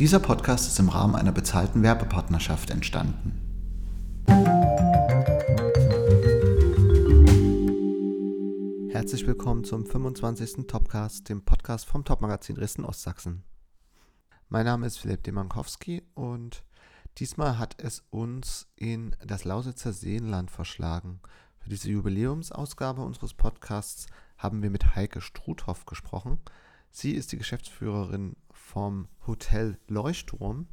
Dieser Podcast ist im Rahmen einer bezahlten Werbepartnerschaft entstanden. Herzlich willkommen zum 25. Topcast, dem Podcast vom Topmagazin Dresden Ostsachsen. Mein Name ist Philipp Demankowski und diesmal hat es uns in das Lausitzer Seenland verschlagen. Für diese Jubiläumsausgabe unseres Podcasts haben wir mit Heike Struthoff gesprochen. Sie ist die Geschäftsführerin vom Hotel Leuchtturm,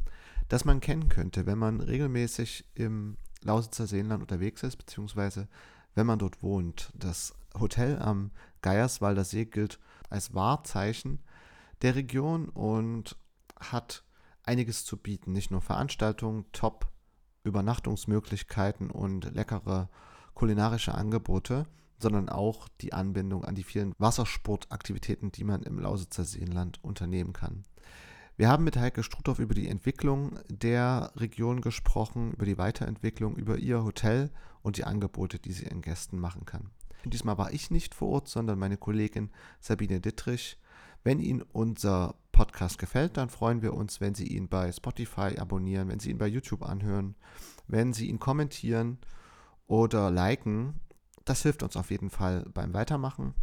das man kennen könnte, wenn man regelmäßig im Lausitzer Seenland unterwegs ist, beziehungsweise wenn man dort wohnt. Das Hotel am Geierswalder See gilt als Wahrzeichen der Region und hat einiges zu bieten. Nicht nur Veranstaltungen, Top-Übernachtungsmöglichkeiten und leckere kulinarische Angebote, sondern auch die Anbindung an die vielen Wassersportaktivitäten, die man im Lausitzer Seenland unternehmen kann. Wir haben mit Heike Struthoff über die Entwicklung der Region gesprochen, über die Weiterentwicklung, über ihr Hotel und die Angebote, die sie ihren Gästen machen kann. Diesmal war ich nicht vor Ort, sondern meine Kollegin Sabine Dittrich. Wenn Ihnen unser Podcast gefällt, dann freuen wir uns, wenn Sie ihn bei Spotify abonnieren, wenn Sie ihn bei YouTube anhören, wenn Sie ihn kommentieren oder liken. Das hilft uns auf jeden Fall beim Weitermachen.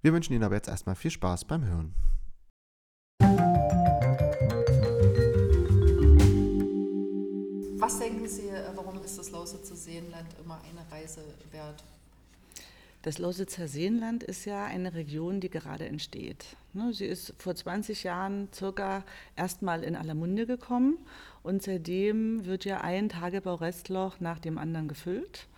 Wir wünschen Ihnen aber jetzt erstmal viel Spaß beim Hören. Was denken Sie, äh, warum ist das Lausitzer Seenland immer eine Reise wert? Das Lausitzer Seenland ist ja eine Region, die gerade entsteht. Ne, sie ist vor 20 Jahren circa erstmal in aller Munde gekommen und seitdem wird ja ein Tagebau-Restloch nach dem anderen gefüllt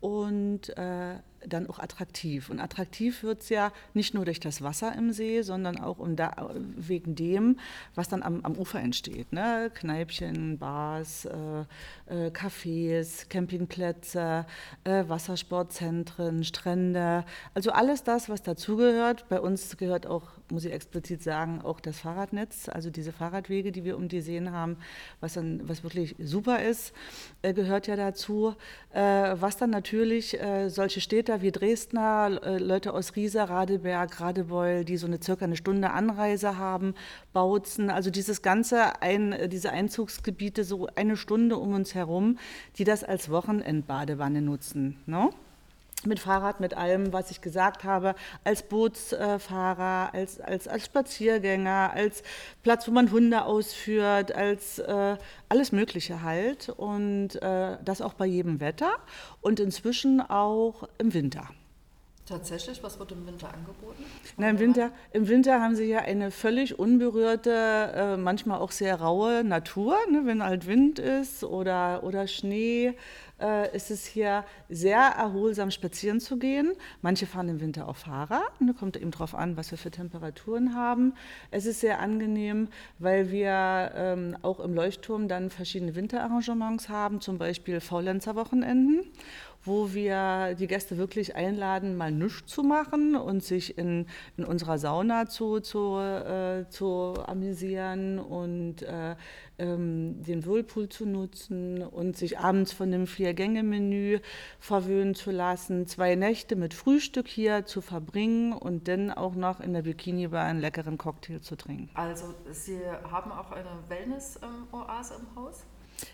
und äh, dann auch attraktiv. Und attraktiv wird es ja nicht nur durch das Wasser im See, sondern auch um da, wegen dem, was dann am, am Ufer entsteht. Ne? Kneipchen, Bars, äh, äh, Cafés, Campingplätze, äh, Wassersportzentren, Strände. Also alles das, was dazugehört. Bei uns gehört auch, muss ich explizit sagen, auch das Fahrradnetz, also diese Fahrradwege, die wir um die Seen haben, was, dann, was wirklich super ist, äh, gehört ja dazu. Äh, was dann natürlich äh, solche Städte Städter wie Dresdner, äh, Leute aus Riesa, Radeberg, Radebeul, die so eine circa eine Stunde Anreise haben, Bautzen, also dieses ganze, ein, diese Einzugsgebiete, so eine Stunde um uns herum, die das als Wochenendbadewanne nutzen. Ne? Mit Fahrrad, mit allem, was ich gesagt habe, als Bootsfahrer, als, als, als Spaziergänger, als Platz, wo man Hunde ausführt, als äh, alles Mögliche halt. Und äh, das auch bei jedem Wetter und inzwischen auch im Winter. Tatsächlich, was wird im Winter angeboten? Na, im, Winter, Im Winter haben sie ja eine völlig unberührte, äh, manchmal auch sehr raue Natur. Ne? Wenn halt Wind ist oder, oder Schnee, äh, ist es hier sehr erholsam spazieren zu gehen. Manche fahren im Winter auch Fahrrad. Ne? Kommt eben darauf an, was wir für Temperaturen haben. Es ist sehr angenehm, weil wir ähm, auch im Leuchtturm dann verschiedene Winterarrangements haben, zum Beispiel Faulenzerwochenenden wo wir die Gäste wirklich einladen, mal nichts zu machen und sich in, in unserer Sauna zu, zu, äh, zu amüsieren und äh, ähm, den Whirlpool zu nutzen und sich abends von dem Vier-Gänge-Menü verwöhnen zu lassen, zwei Nächte mit Frühstück hier zu verbringen und dann auch noch in der Bikini-Bar einen leckeren Cocktail zu trinken. Also Sie haben auch eine Wellness-Oase im Haus?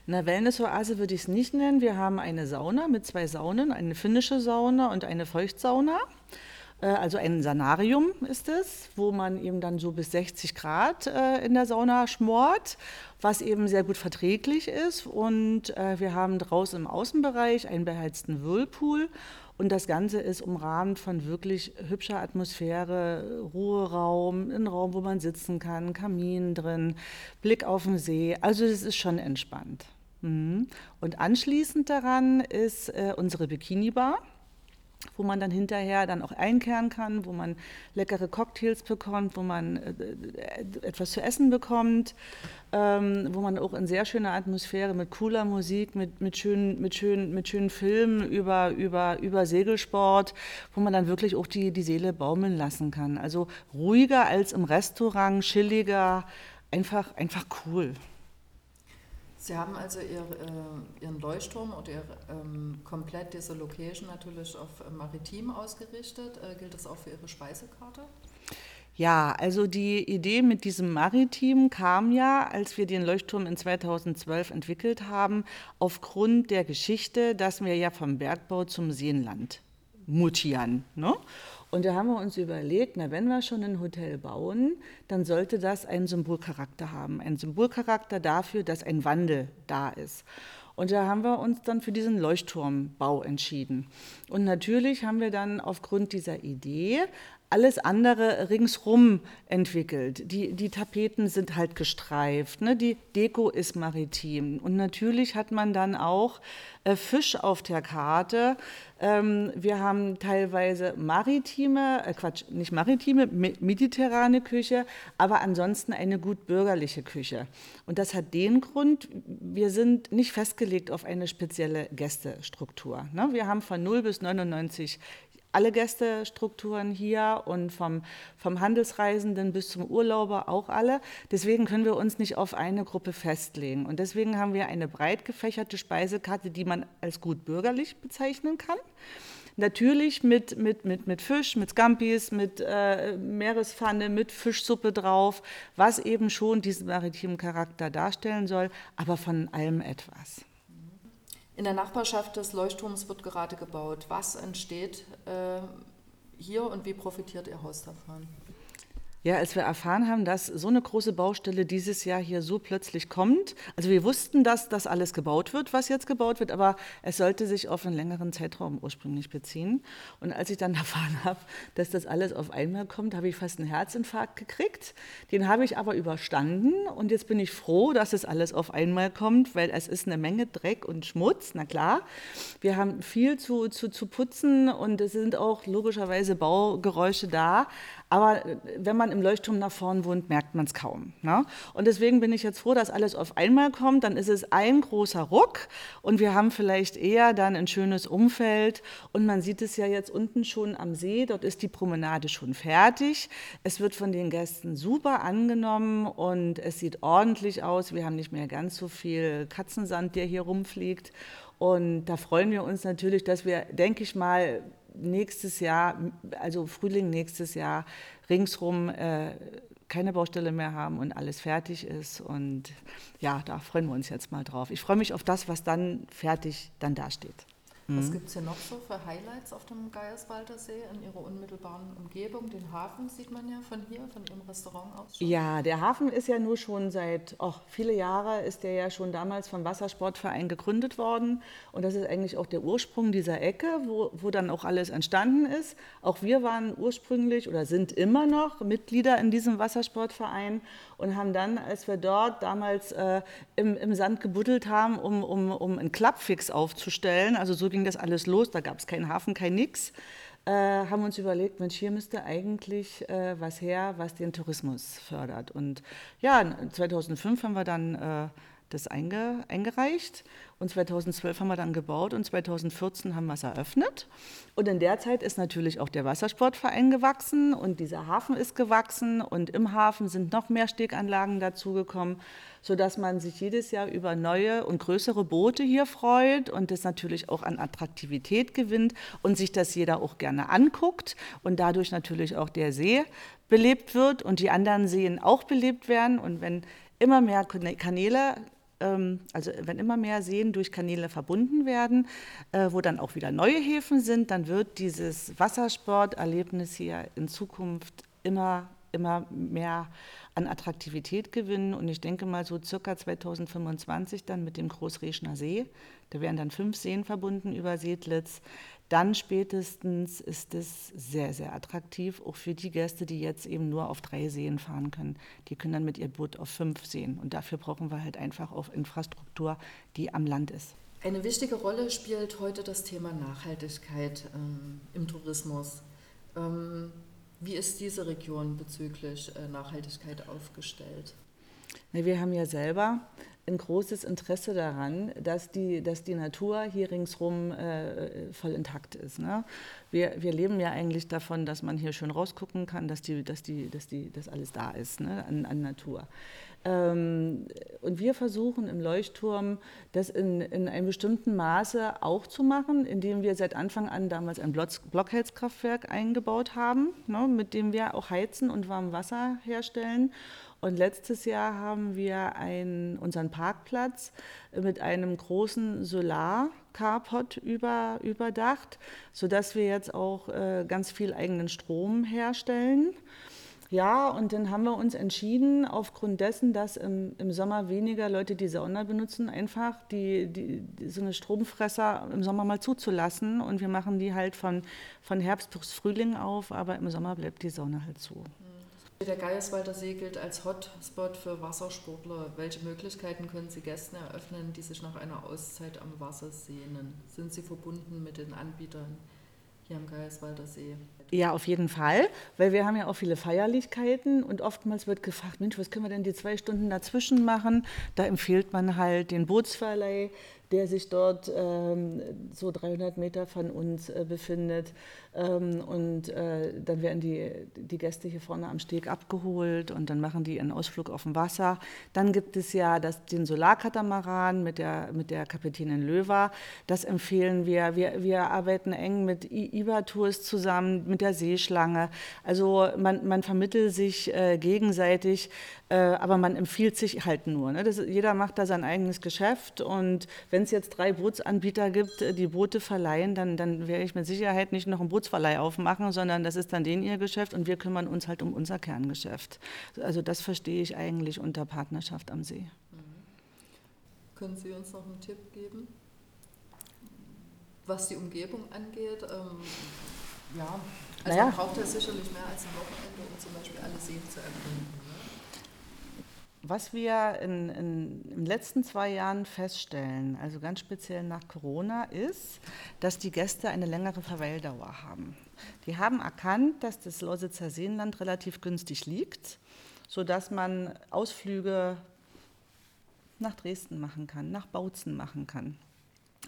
Eine Wellness-Oase würde ich es nicht nennen. Wir haben eine Sauna mit zwei Saunen, eine finnische Sauna und eine Feuchtsauna. Äh, also ein Sanarium ist es, wo man eben dann so bis 60 Grad äh, in der Sauna schmort, was eben sehr gut verträglich ist. Und äh, wir haben draußen im Außenbereich einen beheizten Whirlpool und das Ganze ist umrahmt von wirklich hübscher Atmosphäre, Ruheraum, ein Raum, wo man sitzen kann, Kamin drin, Blick auf den See. Also es ist schon entspannt. Mhm. Und anschließend daran ist äh, unsere Bikini-Bar wo man dann hinterher dann auch einkehren kann, wo man leckere Cocktails bekommt, wo man äh, etwas zu essen bekommt, ähm, wo man auch in sehr schöner Atmosphäre mit cooler Musik, mit, mit, schönen, mit, schönen, mit schönen Filmen über, über, über Segelsport, wo man dann wirklich auch die, die Seele baumeln lassen kann. Also ruhiger als im Restaurant, chilliger, einfach, einfach cool. Sie haben also ihr, äh, Ihren Leuchtturm oder ihr, ähm, komplett diese Location natürlich auf äh, maritim ausgerichtet. Äh, gilt das auch für Ihre Speisekarte? Ja, also die Idee mit diesem Maritim kam ja, als wir den Leuchtturm in 2012 entwickelt haben, aufgrund der Geschichte, dass wir ja vom Bergbau zum Seenland mutieren. Ne? Und da haben wir uns überlegt, na, wenn wir schon ein Hotel bauen, dann sollte das einen Symbolcharakter haben. Ein Symbolcharakter dafür, dass ein Wandel da ist. Und da haben wir uns dann für diesen Leuchtturmbau entschieden. Und natürlich haben wir dann aufgrund dieser Idee alles andere ringsrum entwickelt. Die, die Tapeten sind halt gestreift, ne? die Deko ist maritim. Und natürlich hat man dann auch äh, Fisch auf der Karte. Ähm, wir haben teilweise maritime, äh, Quatsch, nicht maritime, mediterrane Küche, aber ansonsten eine gut bürgerliche Küche. Und das hat den Grund, wir sind nicht festgelegt auf eine spezielle Gästestruktur. Ne? Wir haben von 0 bis 99 alle Gästestrukturen hier und vom, vom Handelsreisenden bis zum Urlauber auch alle. Deswegen können wir uns nicht auf eine Gruppe festlegen. Und deswegen haben wir eine breit gefächerte Speisekarte, die man als gut bürgerlich bezeichnen kann. Natürlich mit, mit, mit, mit Fisch, mit Scampis, mit äh, Meerespfanne, mit Fischsuppe drauf, was eben schon diesen maritimen Charakter darstellen soll, aber von allem etwas. In der Nachbarschaft des Leuchtturms wird gerade gebaut. Was entsteht äh, hier und wie profitiert Ihr Haus davon? Ja, als wir erfahren haben, dass so eine große Baustelle dieses Jahr hier so plötzlich kommt, also wir wussten, dass das alles gebaut wird, was jetzt gebaut wird, aber es sollte sich auf einen längeren Zeitraum ursprünglich beziehen. Und als ich dann erfahren habe, dass das alles auf einmal kommt, habe ich fast einen Herzinfarkt gekriegt. Den habe ich aber überstanden und jetzt bin ich froh, dass es alles auf einmal kommt, weil es ist eine Menge Dreck und Schmutz, na klar. Wir haben viel zu, zu, zu putzen und es sind auch logischerweise Baugeräusche da, aber wenn man im Leuchtturm nach vorn wohnt, merkt man es kaum. Ne? Und deswegen bin ich jetzt froh, dass alles auf einmal kommt. Dann ist es ein großer Ruck und wir haben vielleicht eher dann ein schönes Umfeld. Und man sieht es ja jetzt unten schon am See. Dort ist die Promenade schon fertig. Es wird von den Gästen super angenommen und es sieht ordentlich aus. Wir haben nicht mehr ganz so viel Katzensand, der hier rumfliegt. Und da freuen wir uns natürlich, dass wir, denke ich mal, nächstes Jahr, also Frühling nächstes Jahr, ringsrum äh, keine Baustelle mehr haben und alles fertig ist. Und ja, da freuen wir uns jetzt mal drauf. Ich freue mich auf das, was dann fertig dann dasteht. Was mhm. gibt es hier noch so für Highlights auf dem Geierswalder See in Ihrer unmittelbaren Umgebung? Den Hafen sieht man ja von hier, von Ihrem Restaurant aus schon. Ja, der Hafen ist ja nur schon seit oh, viele Jahre, ist der ja schon damals vom Wassersportverein gegründet worden. Und das ist eigentlich auch der Ursprung dieser Ecke, wo, wo dann auch alles entstanden ist. Auch wir waren ursprünglich oder sind immer noch Mitglieder in diesem Wassersportverein und haben dann, als wir dort damals äh, im, im Sand gebuddelt haben, um, um, um einen Klappfix aufzustellen, also so ging das alles los, da gab es keinen Hafen, kein Nix, äh, haben uns überlegt, Mensch, hier müsste eigentlich äh, was her, was den Tourismus fördert. Und ja, 2005 haben wir dann äh, das einge, eingereicht und 2012 haben wir dann gebaut und 2014 haben wir es eröffnet. Und in der Zeit ist natürlich auch der Wassersportverein gewachsen und dieser Hafen ist gewachsen und im Hafen sind noch mehr Steganlagen dazugekommen, sodass man sich jedes Jahr über neue und größere Boote hier freut und das natürlich auch an Attraktivität gewinnt und sich das jeder auch gerne anguckt und dadurch natürlich auch der See belebt wird und die anderen Seen auch belebt werden. Und wenn immer mehr Kanäle also wenn immer mehr Seen durch Kanäle verbunden werden, äh, wo dann auch wieder neue Häfen sind, dann wird dieses Wassersporterlebnis hier in Zukunft immer, immer mehr an Attraktivität gewinnen. Und ich denke mal so circa 2025 dann mit dem Großreschner See. Da werden dann fünf Seen verbunden über Seedlitz dann spätestens ist es sehr, sehr attraktiv, auch für die Gäste, die jetzt eben nur auf drei Seen fahren können. Die können dann mit ihr Boot auf fünf Seen. Und dafür brauchen wir halt einfach auch Infrastruktur, die am Land ist. Eine wichtige Rolle spielt heute das Thema Nachhaltigkeit ähm, im Tourismus. Ähm, wie ist diese Region bezüglich äh, Nachhaltigkeit aufgestellt? Wir haben ja selber ein großes Interesse daran, dass die, dass die Natur hier ringsherum äh, voll intakt ist. Ne? Wir, wir leben ja eigentlich davon, dass man hier schön rausgucken kann, dass, die, dass, die, dass, die, dass alles da ist ne? an, an Natur. Ähm, und wir versuchen im Leuchtturm das in, in einem bestimmten Maße auch zu machen, indem wir seit Anfang an damals ein Blockheizkraftwerk eingebaut haben, ne, mit dem wir auch heizen und warmes Wasser herstellen. Und letztes Jahr haben wir einen, unseren Parkplatz mit einem großen Solar-Carport über, überdacht, sodass wir jetzt auch äh, ganz viel eigenen Strom herstellen. Ja, und dann haben wir uns entschieden, aufgrund dessen, dass im, im Sommer weniger Leute die Sauna benutzen, einfach die, die, die, so eine Stromfresser im Sommer mal zuzulassen. Und wir machen die halt von, von Herbst bis Frühling auf, aber im Sommer bleibt die Sauna halt zu. Der Geierswalder See gilt als Hotspot für Wassersportler. Welche Möglichkeiten können Sie Gästen eröffnen, die sich nach einer Auszeit am Wasser sehnen? Sind Sie verbunden mit den Anbietern hier am Geierswalder See? Ja, auf jeden Fall, weil wir haben ja auch viele Feierlichkeiten und oftmals wird gefragt, Mensch, was können wir denn die zwei Stunden dazwischen machen? Da empfiehlt man halt den Bootsverleih, der sich dort ähm, so 300 Meter von uns äh, befindet. Ähm, und äh, dann werden die, die Gäste hier vorne am Steg abgeholt und dann machen die einen Ausflug auf dem Wasser. Dann gibt es ja das, den Solarkatamaran mit der, mit der Kapitänin Löwer. Das empfehlen wir. Wir, wir arbeiten eng mit IBA-Tours zusammen, mit der Seeschlange. Also man, man vermittelt sich äh, gegenseitig, äh, aber man empfiehlt sich halt nur. Ne? Das, jeder macht da sein eigenes Geschäft und wenn es jetzt drei Bootsanbieter gibt, äh, die Boote verleihen, dann, dann werde ich mit Sicherheit nicht noch ein Bootsverleih aufmachen, sondern das ist dann denen ihr Geschäft und wir kümmern uns halt um unser Kerngeschäft. Also das verstehe ich eigentlich unter Partnerschaft am See. Mhm. Können Sie uns noch einen Tipp geben, was die Umgebung angeht? Ähm, ja, also naja. man braucht ja sicherlich mehr als ein Wochenende, um zum Beispiel alle Seen zu erkunden. Ne? Was wir in, in, in, den letzten zwei Jahren feststellen, also ganz speziell nach Corona, ist, dass die Gäste eine längere Verweildauer haben. Die haben erkannt, dass das Lausitzer Seenland relativ günstig liegt, sodass man Ausflüge nach Dresden machen kann, nach Bautzen machen kann.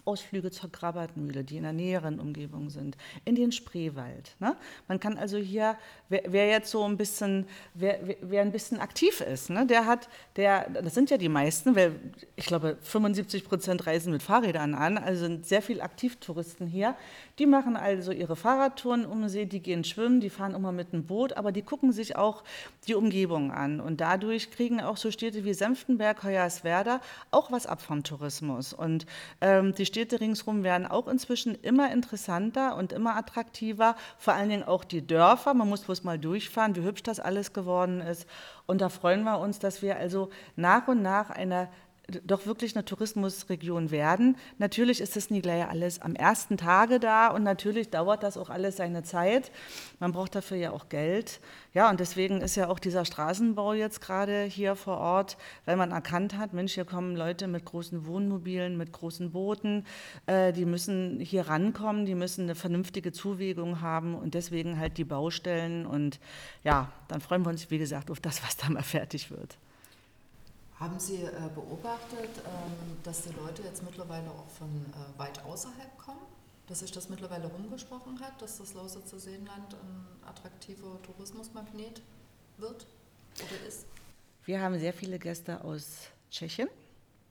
Ausflüge zur Krabatmühle, die in der näheren Umgebung sind, in den Spreewald. Ne? Man kann also hier, wer, wer, jetzt so ein bisschen, wer, wer ein bisschen aktiv ist, ne? der hat, der, das sind ja die meisten, weil ich glaube 75 Prozent reisen mit Fahrrädern an, also sind sehr viele Aktivtouristen hier. Die machen also ihre Fahrradtouren um den See, die gehen schwimmen, die fahren immer mit dem Boot, aber die gucken sich auch die Umgebung an und dadurch kriegen auch so Städte wie Senftenberg, Hoyerswerda auch was ab vom Tourismus und ähm, die Städte ringsherum werden auch inzwischen immer interessanter und immer attraktiver, vor allen Dingen auch die Dörfer. Man muss bloß mal durchfahren, wie hübsch das alles geworden ist. Und da freuen wir uns, dass wir also nach und nach eine doch wirklich eine Tourismusregion werden. Natürlich ist es nie gleich alles am ersten Tage da und natürlich dauert das auch alles seine Zeit. Man braucht dafür ja auch Geld. Ja, und deswegen ist ja auch dieser Straßenbau jetzt gerade hier vor Ort, weil man erkannt hat, Mensch, hier kommen Leute mit großen Wohnmobilen, mit großen Booten, äh, die müssen hier rankommen, die müssen eine vernünftige Zuwegung haben und deswegen halt die Baustellen. Und ja, dann freuen wir uns, wie gesagt, auf das, was da mal fertig wird. Haben Sie äh, beobachtet, ähm, dass die Leute jetzt mittlerweile auch von äh, weit außerhalb kommen? Dass sich das mittlerweile rumgesprochen hat, dass das Lausitzer Seenland ein attraktiver Tourismusmagnet wird oder ist? Wir haben sehr viele Gäste aus Tschechien.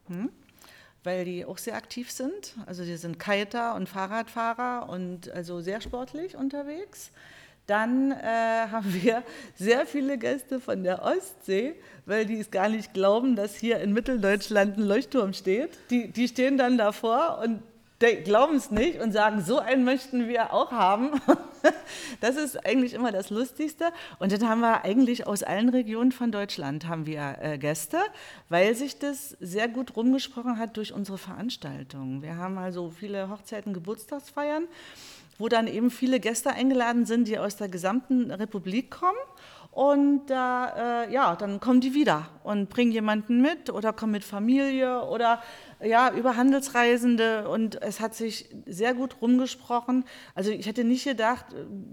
Hm? weil die auch sehr aktiv sind. Also die sind Kiter und Fahrradfahrer und also sehr sportlich unterwegs. Dann äh, haben wir sehr viele Gäste von der Ostsee, weil die es gar nicht glauben, dass hier in Mitteldeutschland ein Leuchtturm steht. Die, die stehen dann davor und glauben es nicht und sagen, so einen möchten wir auch haben. Das ist eigentlich immer das Lustigste. Und dann haben wir eigentlich aus allen Regionen von Deutschland haben wir äh, Gäste, weil sich das sehr gut rumgesprochen hat durch unsere Veranstaltungen. Wir haben also viele Hochzeiten, Geburtstagsfeiern wo dann eben viele Gäste eingeladen sind, die aus der gesamten Republik kommen. Und äh, ja, dann kommen die wieder. und bring jemanden mit oder komm mit Familie oder ja, über Handelsreisende und es hat sich sehr gut rumgesprochen. Also ich hätte nicht gedacht,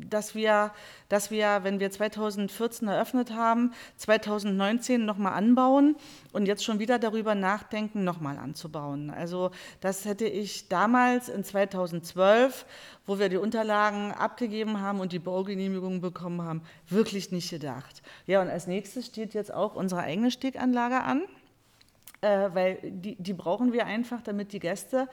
dass wir, dass wir, wenn wir 2014 eröffnet haben, 2019 nochmal anbauen und jetzt schon wieder darüber nachdenken, nochmal anzubauen. Also das hätte ich damals in 2012, wo wir die Unterlagen abgegeben haben und die Baugenehmigung bekommen haben, wirklich nicht gedacht. Ja, und als nächstes steht jetzt auch unsere eigene Steganlage an äh, weil die, die brauchen wir einfach, damit die Gäste,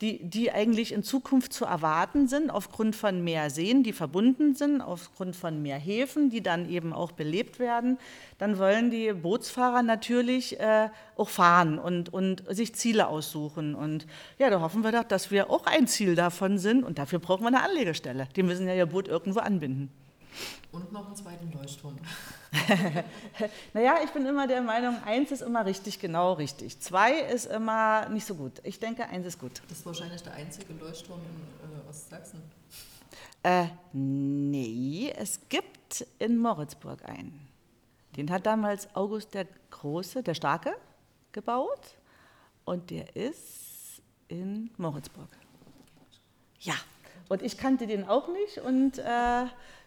die, die eigentlich in Zukunft zu erwarten sind, aufgrund von mehr Seen, die verbunden sind, aufgrund von mehr Häfen, die dann eben auch belebt werden, dann wollen die Bootsfahrer natürlich äh, auch fahren und, und sich Ziele aussuchen. Und ja, da hoffen wir doch, dass wir auch ein Ziel davon sind und dafür brauchen wir eine Anlegestelle. Die müssen ja ihr Boot irgendwo anbinden. Und noch einen zweiten Leuchtturm. naja, ich bin immer der Meinung, eins ist immer richtig, genau richtig. Zwei ist immer nicht so gut. Ich denke, eins ist gut. Das ist wahrscheinlich der einzige Leuchtturm in äh, Ostsachsen. Äh, nee, es gibt in Moritzburg einen. Den hat damals August der Große, der Starke, gebaut. Und der ist in Moritzburg. Ja, und ich kannte den auch nicht und äh,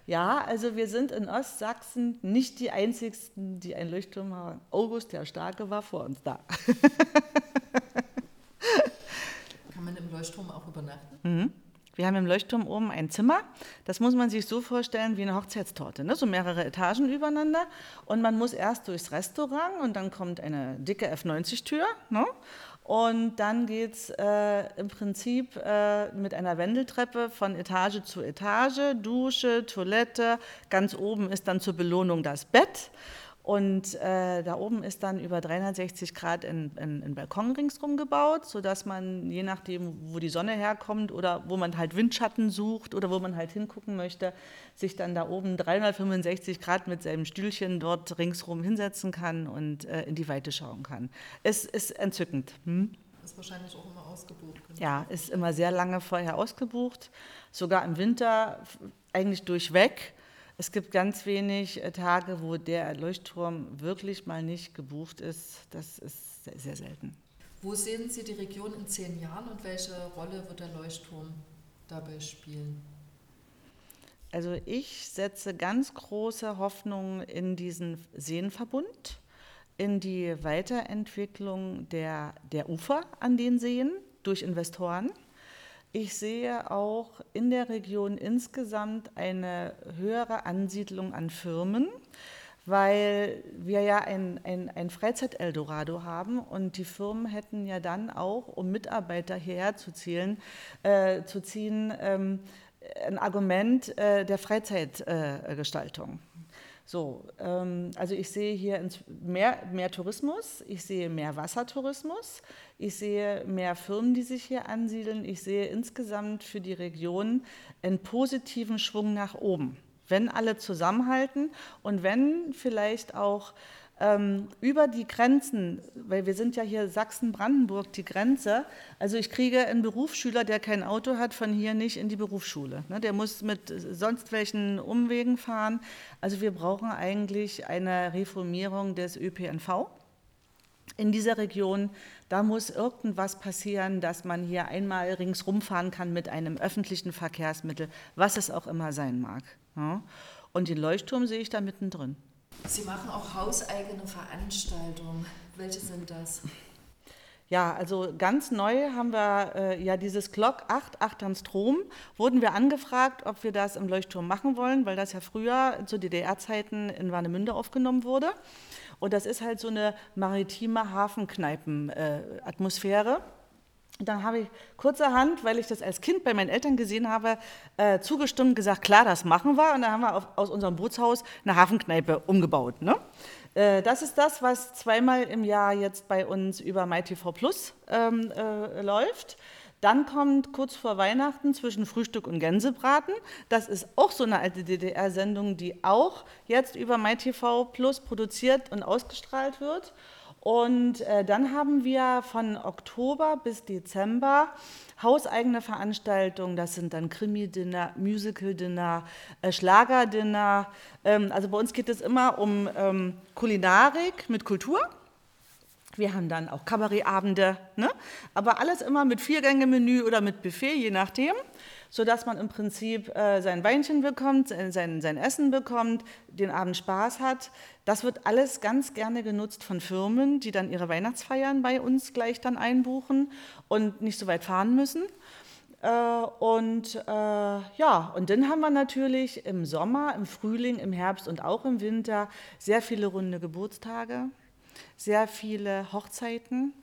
ja, also wir sind in Ostsachsen nicht die Einzigsten, die einen Leuchtturm haben. August der Starke war vor uns da. Kann man im Leuchtturm auch übernachten? Mhm. Wir haben im Leuchtturm oben ein Zimmer. Das muss man sich so vorstellen wie eine Hochzeitstorte, ne? so mehrere Etagen übereinander. Und man muss erst durchs Restaurant und dann kommt eine dicke F90-Tür. Ne? Und dann geht es äh, im Prinzip äh, mit einer Wendeltreppe von Etage zu Etage, Dusche, Toilette. Ganz oben ist dann zur Belohnung das Bett. Und äh, da oben ist dann über 360 Grad ein, ein, ein, Balkon ringsrum gebaut, sodass man, je nachdem, wo die Sonne herkommt oder wo man halt Windschatten sucht oder wo man halt hingucken möchte, sich dann da oben 365 Grad mit seinem Stühlchen dort ringsrum hinsetzen kann und äh, in die Weite schauen kann. Es ist entzückend. Hm? Ist wahrscheinlich auch immer ausgebucht. Genau. Ja, ist immer sehr lange vorher ausgebucht, sogar im Winter eigentlich durchweg. Es gibt ganz wenig äh, Tage, wo der Leuchtturm wirklich mal nicht gebucht ist. Das ist sehr, sehr selten. Wo sehen Sie die Region in zehn Jahren und welche Rolle wird der Leuchtturm dabei spielen? Also ich setze ganz große Hoffnung in diesen Seenverbund, in die Weiterentwicklung der, der Ufer an den Seen durch Investoren. Ich sehe auch in der Region insgesamt eine höhere Ansiedlung an Firmen, weil wir ja ein, ein, ein Freizeit-Eldorado haben und die Firmen hätten ja dann auch, um Mitarbeiter hierher zu, zielen, äh, zu ziehen, ähm, ein Argument äh, der Freizeitgestaltung. So, ähm, also ich sehe hier mehr, mehr Tourismus, ich sehe mehr Wassertourismus, ich sehe mehr Firmen, die sich hier ansiedeln, ich sehe insgesamt für die Region einen positiven Schwung nach oben, wenn alle zusammenhalten und wenn vielleicht auch über die Grenzen, weil wir sind ja hier Sachsen-Brandenburg, die Grenze. Also ich kriege einen Berufsschüler, der kein Auto hat, von hier nicht in die Berufsschule. Ne? Der muss mit sonst welchen Umwegen fahren. Also wir brauchen eigentlich eine Reformierung des ÖPNV in dieser Region, da muss irgendwas passieren, dass man hier einmal ringsrum fahren kann mit einem öffentlichen Verkehrsmittel, was es auch immer sein mag. Und den Leuchtturm sehe ich da mittendrin. Sie machen auch hauseigene Veranstaltungen. Welche sind das? Ja, also ganz neu haben wir äh, ja dieses Glock 8, 8 am Strom. Wurden wir angefragt, ob wir das im Leuchtturm machen wollen, weil das ja früher zu DDR-Zeiten in Warnemünde aufgenommen wurde. Und das ist halt so eine maritime Hafenkneipen-Atmosphäre. Äh, dann habe ich kurzerhand, weil ich das als Kind bei meinen Eltern gesehen habe, äh, zugestimmt, gesagt, klar, das machen wir. Und dann haben wir auf, aus unserem Bootshaus eine Hafenkneipe umgebaut. Ne? Äh, das ist das, was zweimal im Jahr jetzt bei uns über MyTV Plus ähm, äh, läuft. Dann kommt kurz vor Weihnachten zwischen Frühstück und Gänsebraten. Das ist auch so eine alte DDR-Sendung, die auch jetzt über MyTV Plus produziert und ausgestrahlt wird. Und äh, dann haben wir von Oktober bis Dezember hauseigene Veranstaltungen. Das sind dann Krimi-Dinner, Musical-Dinner, äh, Schlager-Dinner. Ähm, also bei uns geht es immer um ähm, Kulinarik mit Kultur. Wir haben dann auch Kabarettabende, ne? aber alles immer mit Viergänge-Menü oder mit Buffet, je nachdem, sodass man im Prinzip äh, sein Weinchen bekommt, sein, sein Essen bekommt, den Abend Spaß hat. Das wird alles ganz gerne genutzt von Firmen, die dann ihre Weihnachtsfeiern bei uns gleich dann einbuchen und nicht so weit fahren müssen. Äh, und äh, ja, und dann haben wir natürlich im Sommer, im Frühling, im Herbst und auch im Winter sehr viele runde Geburtstage sehr viele Hochzeiten.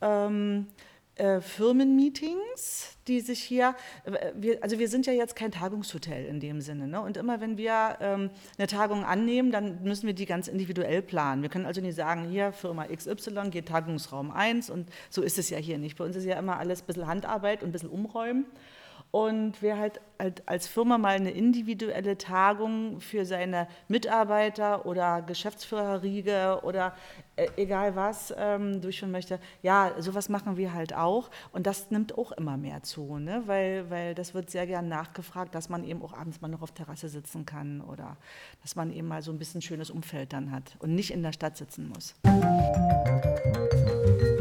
Ähm, äh, Firmenmeetings, die sich hier, äh, wir, also wir sind ja jetzt kein Tagungshotel in dem Sinne. Ne? Und immer wenn wir ähm, eine Tagung annehmen, dann müssen wir die ganz individuell planen. Wir können also nicht sagen, hier Firma XY geht Tagungsraum 1 und so ist es ja hier nicht. Bei uns ist ja immer alles ein bisschen Handarbeit und ein bisschen umräumen. Und wer halt, halt als Firma mal eine individuelle Tagung für seine Mitarbeiter oder Geschäftsführerriege oder äh, egal was ähm, durchführen möchte, ja, sowas machen wir halt auch. Und das nimmt auch immer mehr zu, ne? weil, weil das wird sehr gern nachgefragt, dass man eben auch abends mal noch auf Terrasse sitzen kann oder dass man eben mal so ein bisschen schönes Umfeld dann hat und nicht in der Stadt sitzen muss. Musik